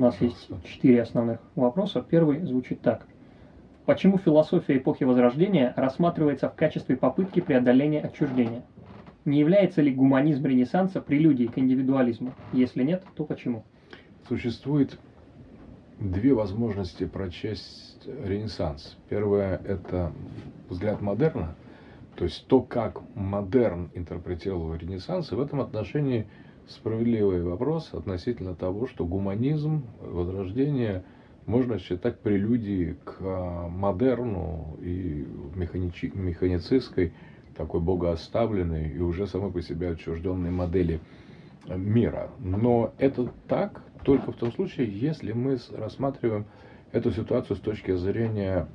нас есть четыре основных вопроса. Первый звучит так. Почему философия эпохи Возрождения рассматривается в качестве попытки преодоления отчуждения? Не является ли гуманизм Ренессанса прелюдией к индивидуализму? Если нет, то почему? Существует две возможности прочесть Ренессанс. Первое – это взгляд модерна, то есть то, как модерн интерпретировал Ренессанс, и в этом отношении справедливый вопрос относительно того, что гуманизм, возрождение можно считать прелюдией к а, модерну и механичи, механицистской, такой богооставленной и уже самой по себе отчужденной модели мира. Но это так только в том случае, если мы рассматриваем эту ситуацию с точки зрения,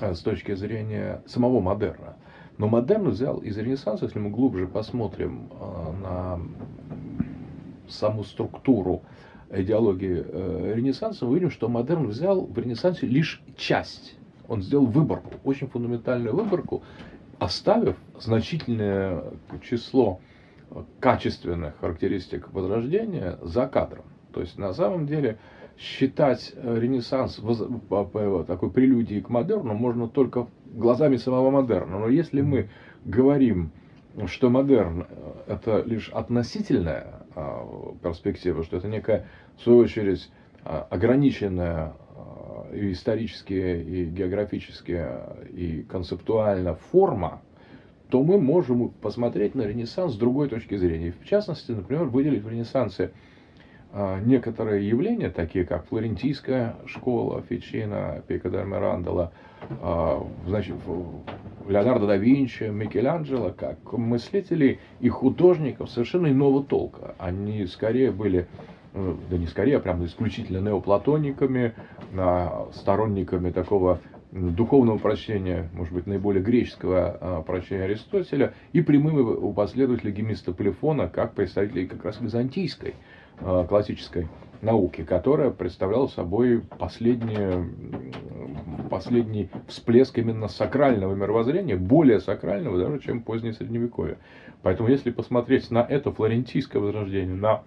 с точки зрения самого модерна. Но модерн взял из Ренессанса, если мы глубже посмотрим а, на саму структуру идеологии э, Ренессанса, мы видим, что модерн взял в Ренессансе лишь часть. Он сделал выборку, очень фундаментальную выборку, оставив значительное число качественных характеристик Возрождения за кадром. То есть на самом деле считать Ренессанс такой прелюдией к модерну можно только глазами самого модерна. Но если мы говорим, что модерн это лишь относительная а, перспектива, что это некая, в свою очередь, а, ограниченная а, и исторически, и географически, и концептуально форма, то мы можем посмотреть на Ренессанс с другой точки зрения. В частности, например, выделить в Ренессансе некоторые явления, такие как флорентийская школа Фичина, Пико де Мирандола, значит, Леонардо да Винчи, Микеланджело, как мыслителей и художников совершенно иного толка. Они скорее были, э, да не скорее, а прям исключительно неоплатониками, сторонниками такого духовного прощения, может быть, наиболее греческого а, прощения Аристотеля, и прямыми последователями Гемиста Полифона, как представителей как раз византийской а, классической науки, которая представляла собой последнее, последний всплеск именно сакрального мировоззрения, более сакрального даже, чем позднее Средневековье. Поэтому, если посмотреть на это флорентийское возрождение, на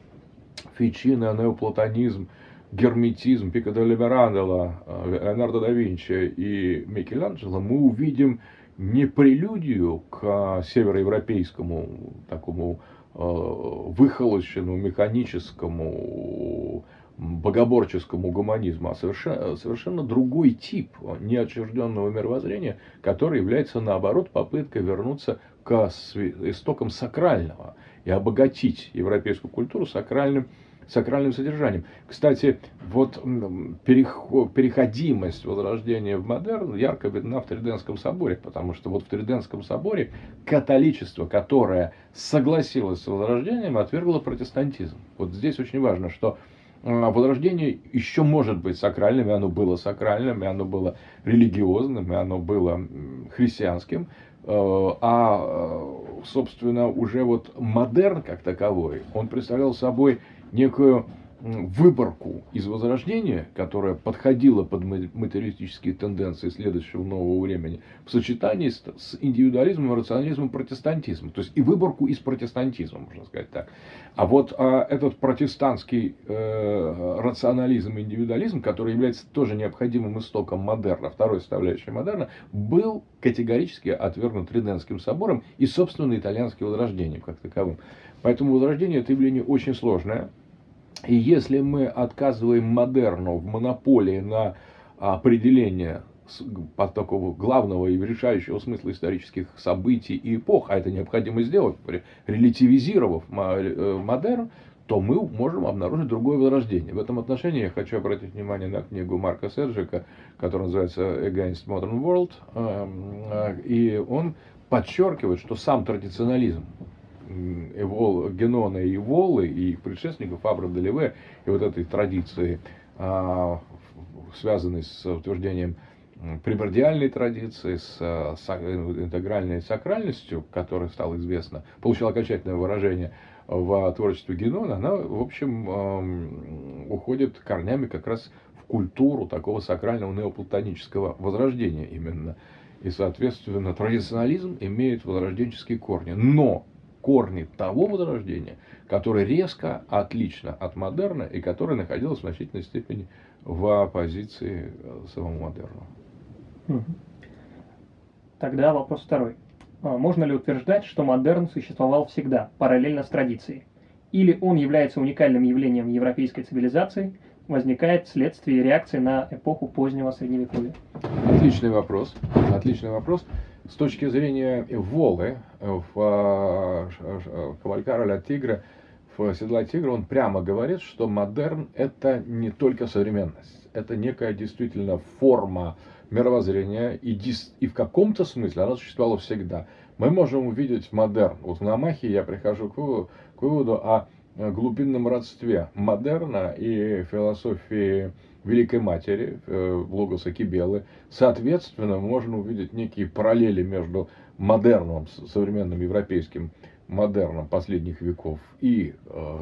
Фичино, неоплатонизм, герметизм Пико де Либерандола, Леонардо да Винчи и Микеланджело, мы увидим не прелюдию к североевропейскому такому Э, выхолощенному механическому богоборческому гуманизму, а совершенно, совершенно другой тип неотчужденного мировоззрения, который является, наоборот, попыткой вернуться к истокам сакрального и обогатить европейскую культуру сакральным сакральным содержанием. Кстати, вот переходимость возрождения в модерн ярко видна в Триденском соборе, потому что вот в Триденском соборе католичество, которое согласилось с возрождением, отвергло протестантизм. Вот здесь очень важно, что а, Возрождение еще может быть сакральным, и оно было сакральным, и оно было религиозным, и оно было христианским, э, а, э, собственно, уже вот модерн как таковой, он представлял собой некую выборку из Возрождения, которая подходила под материалистические тенденции следующего нового времени, в сочетании с, с индивидуализмом, рационализмом, протестантизмом. То есть и выборку из протестантизма, можно сказать так. А вот а, этот протестантский э, рационализм индивидуализм, который является тоже необходимым истоком модерна, второй составляющей модерна, был категорически отвергнут Триденским собором и, собственно, итальянским возрождением как таковым. Поэтому возрождение это явление очень сложное. И если мы отказываем модерну в монополии на определение под такого главного и решающего смысла исторических событий и эпох, а это необходимо сделать, релятивизировав э, модерн, то мы можем обнаружить другое возрождение. В этом отношении я хочу обратить внимание на книгу Марка Серджика, которая называется Against Modern World, эм, э, и он подчеркивает, что сам традиционализм Эвол, Генона и Волы, и их предшественников Фабра Делеве, и вот этой традиции, а, связанной с утверждением примордиальной традиции, с, с интегральной сакральностью, которая стала известна, получила окончательное выражение в творчестве Генона, она, в общем, уходит корнями как раз в культуру такого сакрального неоплатонического возрождения именно. И, соответственно, традиционализм имеет возрожденческие корни. Но корни того возрождения, которое резко отлично от модерна и которое находилось в значительной степени в оппозиции э, самому модерну. Тогда вопрос второй. А можно ли утверждать, что модерн существовал всегда, параллельно с традицией? Или он является уникальным явлением европейской цивилизации, возникает вследствие реакции на эпоху позднего Средневековья? Отличный вопрос. Отличный вопрос. С точки зрения Волы, в э, «Кавалькар ля тигра», в «Седла тигра», он прямо говорит, что модерн – это не только современность, это некая действительно форма мировоззрения, и, и в каком-то смысле она существовала всегда. Мы можем увидеть модерн. Вот в Намахе я прихожу к выводу, к выводу о глубинном родстве модерна и философии Великой Матери, э, Логоса Кибелы. Соответственно, можно увидеть некие параллели между модерном, современным европейским модерном последних веков и э,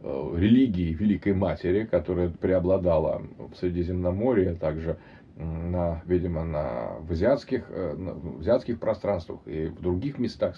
э, религией Великой Матери, которая преобладала в Средиземноморье, а также на, видимо, на, в, азиатских, э, на, в азиатских пространствах и в других местах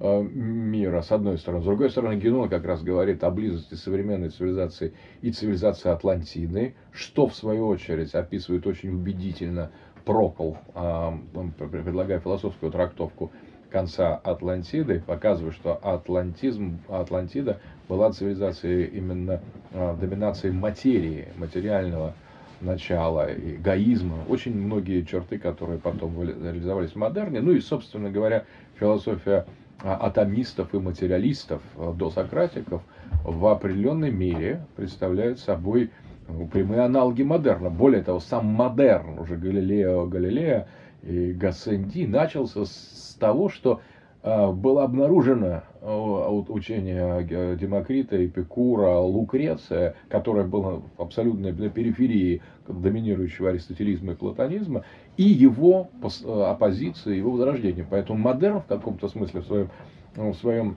э, мира, с одной стороны. С другой стороны, Генон как раз говорит о близости современной цивилизации и цивилизации Атлантиды, что, в свою очередь, описывает очень убедительно Прокол, э, предлагая философскую трактовку конца Атлантиды, показывая, что атлантизм, Атлантида была цивилизацией именно доминацией материи, материального начала, эгоизма, очень многие черты, которые потом реализовались в модерне. Ну и, собственно говоря, философия а, атомистов и материалистов, а, досократиков, в определенной мере представляют собой ну, прямые аналоги модерна. Более того, сам модерн, уже Галилео Галилея и Гассенди, начался с того, что было обнаружено а, учение Демокрита, Эпикура, Лукреция, которое было абсолютно на периферии доминирующего аристотелизма и платонизма, и его оппозиции, его возрождения. Поэтому модерн в каком-то смысле в своем, в своем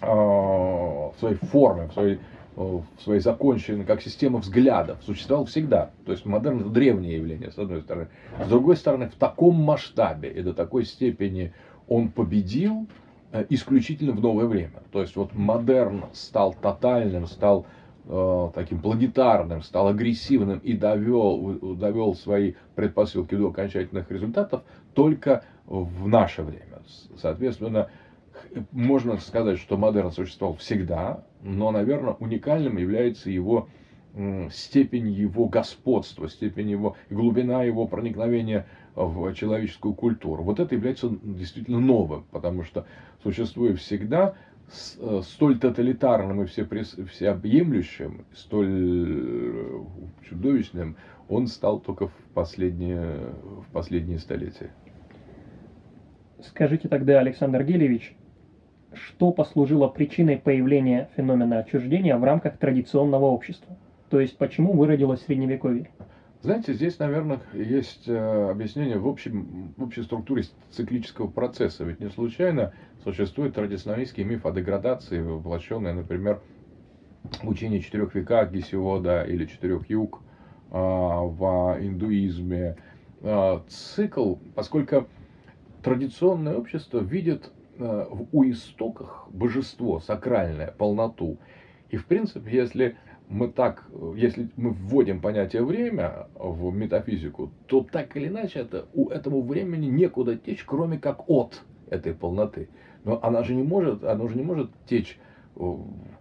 а, в своей форме, в своей, в своей законченной, как система взглядов, существовал всегда. То есть модерн это древнее явление, с одной стороны. С другой стороны, в таком масштабе и до такой степени он победил э, исключительно в новое время. То есть вот модерн стал тотальным, стал э, таким планетарным, стал агрессивным и довел, довел свои предпосылки до окончательных результатов только в наше время. Соответственно, можно сказать, что модерн существовал всегда, но, наверное, уникальным является его степень его господства, степень его, глубина его проникновения в человеческую культуру. Вот это является действительно новым, потому что существует всегда э, столь тоталитарным и всеобъемлющим, столь э, чудовищным, он стал только в последние, в последние столетия. Скажите тогда, Александр Гелевич, что послужило причиной появления феномена отчуждения в рамках традиционного общества? То есть почему выродилось средневековье? Знаете, здесь, наверное, есть э, объяснение в, общем, в общей структуре циклического процесса. Ведь не случайно существует традиционалистский миф о деградации, воплощенный, например, в учении четырех веках Гесиода или четырех юг э, в индуизме. Э, цикл, поскольку традиционное общество видит у истоках божество, сакральное, полноту. И, в принципе, если мы так, если мы вводим понятие время в метафизику, то так или иначе это, у этому времени некуда течь, кроме как от этой полноты. Но она же не может, она же не может течь э,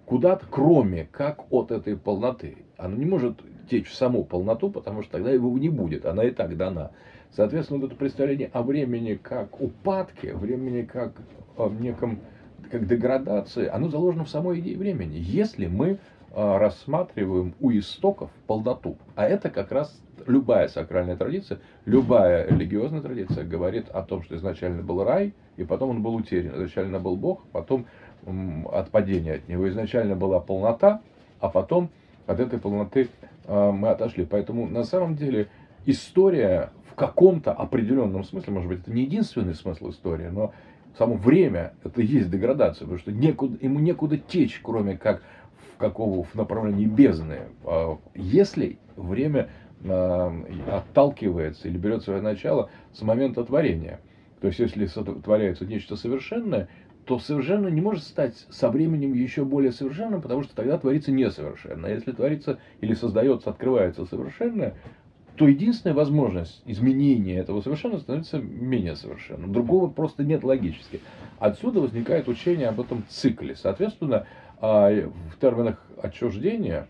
куда-то, кроме как от этой полноты. Она не может течь в саму полноту, потому что тогда его не будет, она и так дана. Соответственно, вот это представление о времени как упадке, времени как о неком как деградации, оно заложено в самой идее времени. Если мы рассматриваем у истоков полноту. А это как раз любая сакральная традиция, любая религиозная традиция говорит о том, что изначально был рай, и потом он был утерян. Изначально был Бог, потом от падения от него. Изначально была полнота, а потом от этой полноты а, мы отошли. Поэтому на самом деле история в каком-то определенном смысле, может быть, это не единственный смысл истории, но само время это и есть деградация, потому что некуда, ему некуда течь, кроме как какого в направлении бездны. А если время а, отталкивается или берет свое начало с момента творения, то есть если творяется нечто совершенное, то совершенно не может стать со временем еще более совершенным, потому что тогда творится несовершенно. А если творится или создается, открывается совершенное, то единственная возможность изменения этого совершенного становится менее совершенным. Другого просто нет логически. Отсюда возникает учение об этом цикле. Соответственно, в терминах отчуждения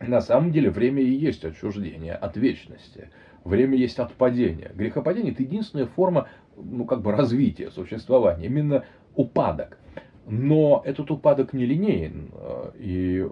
на самом деле время и есть отчуждение от вечности. Время есть отпадение. Грехопадение – это единственная форма ну, как бы развития, существования. Именно упадок. Но этот упадок не линейен, э, и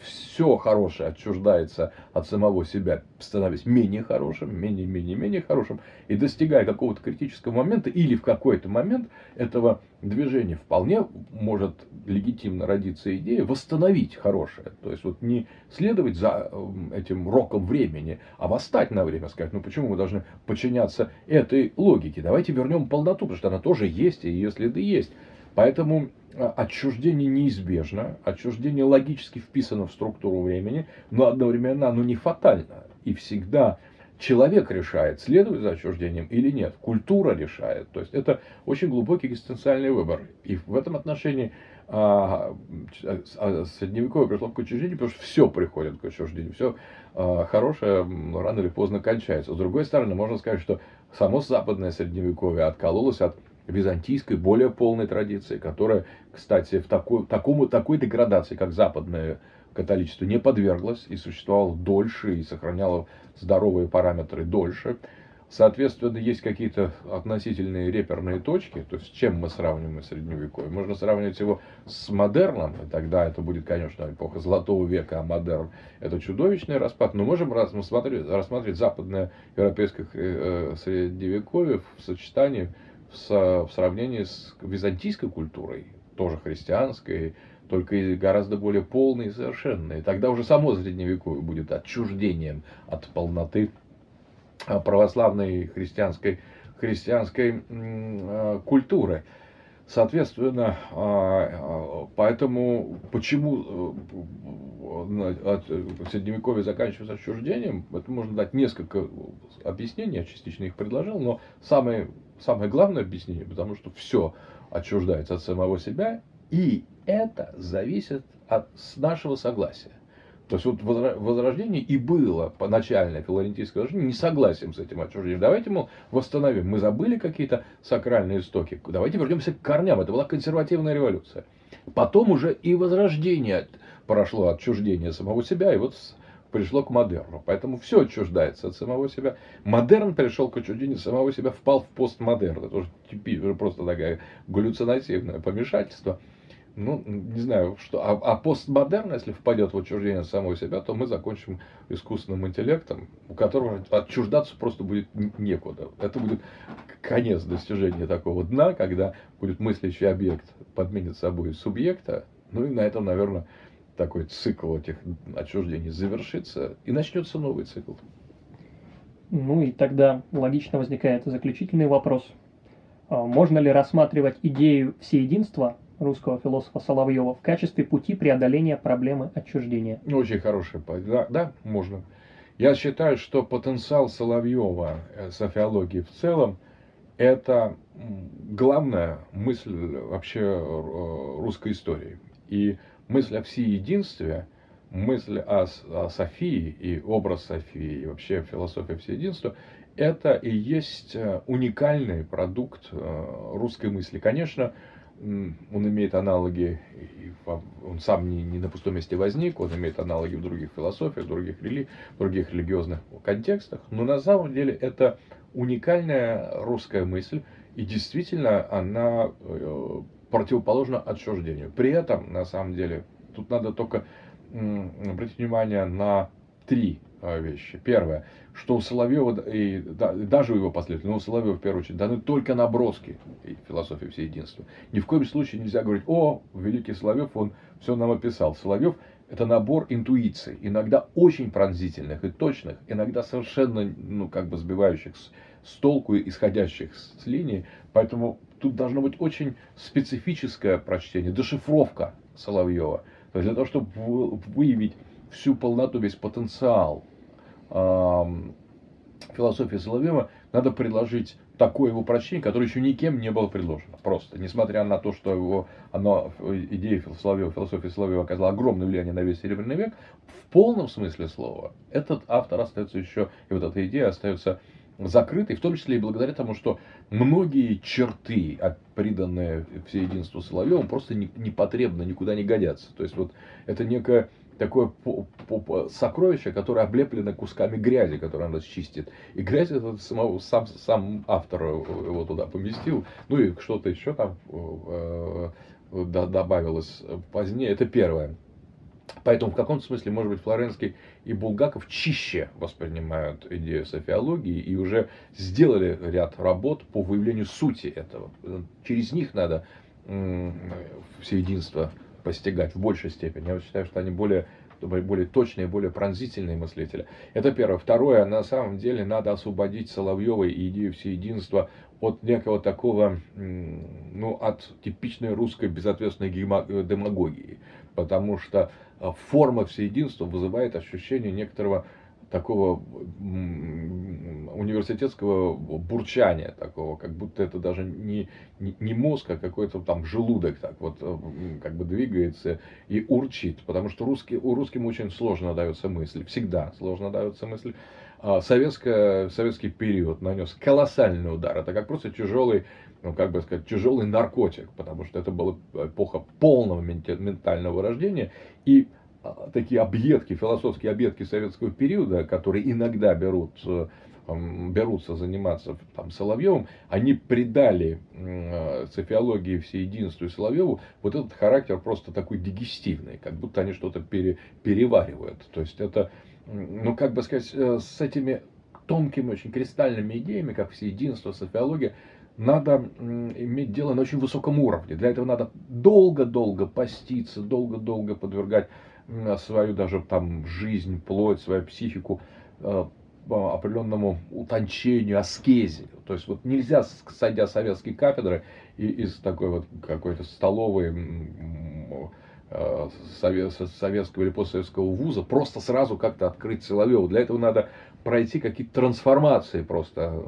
все хорошее отчуждается от самого себя, становясь менее хорошим, менее, менее, менее хорошим, и достигая какого-то критического момента, или в какой-то момент этого движения вполне может легитимно родиться идея восстановить хорошее. То есть вот не следовать за этим роком времени, а восстать на время, сказать, ну почему мы должны подчиняться этой логике, давайте вернем полноту, потому что она тоже есть, и ее следы есть. Поэтому отчуждение неизбежно, отчуждение логически вписано в структуру времени, но одновременно оно не фатально. И всегда человек решает, следует за отчуждением или нет. Культура решает. То есть это очень глубокий экзистенциальный выбор. И в этом отношении а, а, средневековье пришло к отчуждению, потому что все приходит к отчуждению. Все а, хорошее рано или поздно кончается. С другой стороны, можно сказать, что само западное средневековье откололось от византийской, более полной традиции, которая, кстати, в такой, такому, такой деградации, как западное католичество, не подверглась и существовало дольше и сохраняло здоровые параметры дольше. Соответственно, есть какие-то относительные реперные точки, то есть с чем мы сравниваем средневековье. Можно сравнивать его с модерном, и тогда это будет, конечно, эпоха Золотого века, а модерн – это чудовищный распад. Но можем рассмотреть, рассмотреть западное европейское э, средневековье в сочетании в, сравнении с византийской культурой, тоже христианской, только гораздо более полной и совершенной. Тогда уже само средневековье будет отчуждением от полноты а, православной христианской, христианской а, культуры. Соответственно, а, поэтому почему э, Средневековье заканчивается отчуждением, это можно дать несколько объяснений, я частично их предложил, но самое самое главное объяснение, потому что все отчуждается от самого себя, и это зависит от нашего согласия. То есть вот возрождение и было начальное филарентийское возрождение несогласием с этим отчуждением. Давайте, мол, восстановим. Мы забыли какие-то сакральные истоки. Давайте вернемся к корням. Это была консервативная революция. Потом уже и возрождение прошло отчуждение самого себя. И вот пришло к модерну. Поэтому все отчуждается от самого себя. Модерн перешел к отчуждению самого себя, впал в постмодерн. Это уже типично, просто такое галлюцинативное помешательство. Ну, не знаю, что. А, а постмодерн, если впадет в отчуждение самого себя, то мы закончим искусственным интеллектом, у которого отчуждаться просто будет некуда. Это будет конец достижения такого дна, когда будет мыслящий объект подменит собой субъекта. Ну и на этом, наверное, такой цикл этих отчуждений завершится, и начнется новый цикл. Ну и тогда логично возникает заключительный вопрос. А можно ли рассматривать идею всеединства русского философа Соловьева в качестве пути преодоления проблемы отчуждения? Очень хорошая да, да, можно. Я считаю, что потенциал Соловьева, э, софиологии в целом, это главная мысль вообще э, русской истории. И мысль о всеединстве, мысль о, о Софии и образ Софии, и вообще философия всеединства, это и есть э, уникальный продукт э, русской мысли. Конечно, он имеет аналоги, он сам не, не на пустом месте возник, он имеет аналоги в других философиях, в других, рели, в других религиозных контекстах, но на самом деле это уникальная русская мысль, и действительно она э, противоположно отчуждению. При этом, на самом деле, тут надо только обратить внимание на три а, вещи. Первое, что у Соловьева, и да, даже у его последователей, но у Соловьева в первую очередь, даны только наброски философии всеединства. Ни в коем случае нельзя говорить, о, великий Соловьев, он все нам описал. Соловьев – это набор интуиций, иногда очень пронзительных и точных, иногда совершенно, ну, как бы сбивающих с, с толку, исходящих с линии. Поэтому тут должно быть очень специфическое прочтение, дешифровка Соловьева. То есть для того, чтобы выявить всю полноту, весь потенциал э, философии Соловьева, надо приложить такое его упрощение, которое еще никем не было предложено. Просто, несмотря на то, что его, оно, идея Соловьева, философия Соловьева оказала огромное влияние на весь Серебряный век, в полном смысле слова этот автор остается еще, и вот эта идея остается закрытой, в том числе и благодаря тому, что многие черты, приданные всеединству Соловьевым, просто непотребно, никуда не годятся. То есть вот это некое такое сокровище, которое облеплено кусками грязи, которое она счистит. И грязь этот самого, сам, сам автор его туда поместил. Ну и что-то еще там э, э, добавилось позднее. Это первое. Поэтому в каком-то смысле, может быть, Флоренский и Булгаков чище воспринимают идею софиологии и уже сделали ряд работ по выявлению сути этого. Через них надо все единство постигать в большей степени. Я считаю, что они более более точные, более пронзительные мыслители. Это первое. Второе, на самом деле надо освободить Соловьева и идею всеединства от некого такого, ну, от типичной русской безответственной демагогии. Потому что а, форма всеединства вызывает ощущение некоторого такого университетского бурчания такого, как будто это даже не, не, не мозг, а какой-то там желудок так вот э, как бы двигается и урчит, потому что русский, у русским очень сложно дается мысль, всегда сложно дается мысль. А советская, советский период нанес колоссальный удар, это как просто тяжелый, ну как бы сказать, тяжелый наркотик, потому что это была эпоха полного ментального рождения, и а, такие объедки, философские объедки советского периода, которые иногда берут, э, берутся заниматься там, Соловьевым, они придали софиологии всеединству и Соловьеву вот этот характер просто такой дегестивный, как будто они что-то пере, переваривают. То есть это, ну как бы сказать, э, с этими тонкими, очень кристальными идеями, как всеединство, софиология, надо иметь дело на очень высоком уровне. Для этого надо долго-долго поститься, долго-долго подвергать свою даже там жизнь, плоть, свою психику э, определенному утончению, аскезе. То есть вот нельзя, сойдя с советской кафедры и из такой вот какой-то столовой э, советского или постсоветского вуза просто сразу как-то открыть Соловьева. Для этого надо пройти какие-то трансформации просто,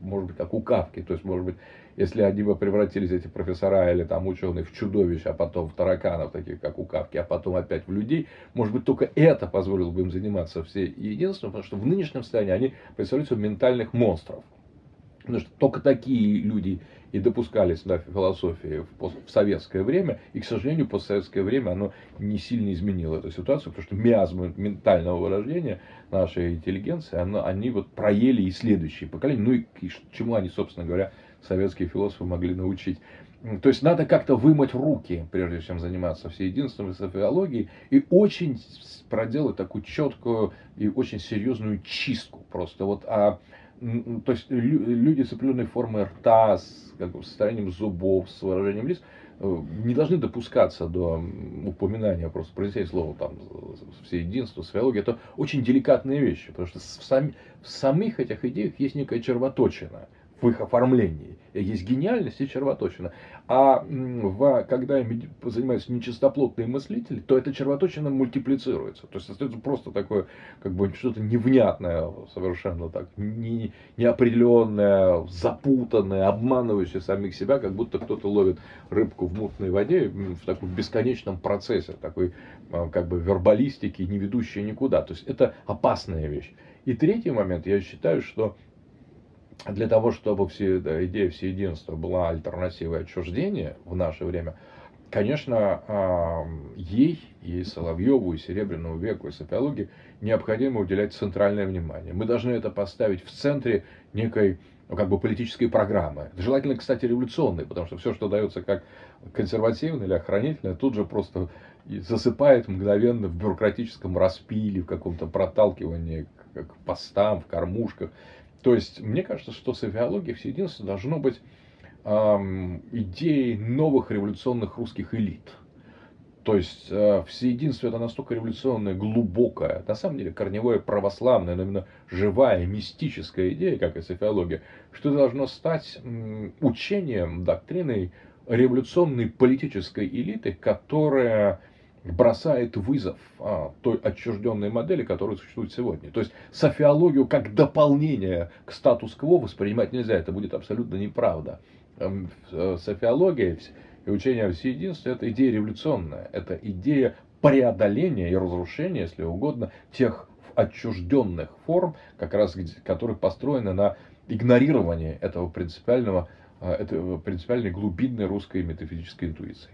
может быть, как у Кавки. То есть, может быть, если они бы превратились, эти профессора или там ученые, в чудовищ, а потом в тараканов, таких как у Кавки, а потом опять в людей, может быть, только это позволило бы им заниматься все единством, потому что в нынешнем состоянии они представляют собой ментальных монстров. Потому что только такие люди и допускались да, философии в, советское время, и, к сожалению, постсоветское время оно не сильно изменило эту ситуацию, потому что миазмы ментального вырождения нашей интеллигенции, оно, они вот проели и следующие поколения, ну и, и чему они, собственно говоря, советские философы могли научить. То есть надо как-то вымыть руки, прежде чем заниматься всеединством и софиологией, и очень проделать такую четкую и очень серьезную чистку просто. Вот, а, то есть люди с определенной формой рта, с как бы, состоянием зубов, с выражением лиц, э, не должны допускаться до упоминания, просто произнесения слова там, все единство, софиология. Это очень деликатные вещи, потому что в, сами, в самих этих идеях есть некая червоточина – в их оформлении. Есть гениальность и червоточина. А в, когда занимаются нечистоплотные мыслители, то эта червоточина мультиплицируется. То есть остается просто такое, как бы что-то невнятное, совершенно так, не, неопределенное, запутанное, обманывающее самих себя, как будто кто-то ловит рыбку в мутной воде в таком бесконечном процессе, такой а, как бы вербалистики, не ведущей никуда. То есть это опасная вещь. И третий момент, я считаю, что для того, чтобы все, да, идея всеединства была альтернативой отчуждения в наше время, конечно, ей, и Соловьеву, и Серебряному веку, и социологии необходимо уделять центральное внимание. Мы должны это поставить в центре некой ну, как бы политической программы. Желательно, кстати, революционной, потому что все, что дается как консервативное или охранительное, тут же просто засыпает мгновенно в бюрократическом распиле, в каком-то проталкивании к постам, в кормушках. То есть, мне кажется, что софиология всеединства должно быть эм, идеей новых революционных русских элит. То есть, э, всеединство это настолько революционная, глубокая, на самом деле корневое православная, но именно живая, мистическая идея, как и софиология, что должно стать м, учением, доктриной революционной политической элиты, которая бросает вызов а, той отчужденной модели, которая существует сегодня. То есть софиологию как дополнение к статус-кво воспринимать нельзя, это будет абсолютно неправда. Эм, э, софиология и учение о всеединстве – это идея революционная, это идея преодоления и разрушения, если угодно, тех отчужденных форм, как раз, которые построены на игнорировании этого принципиального, э, этого принципиальной глубинной русской метафизической интуиции.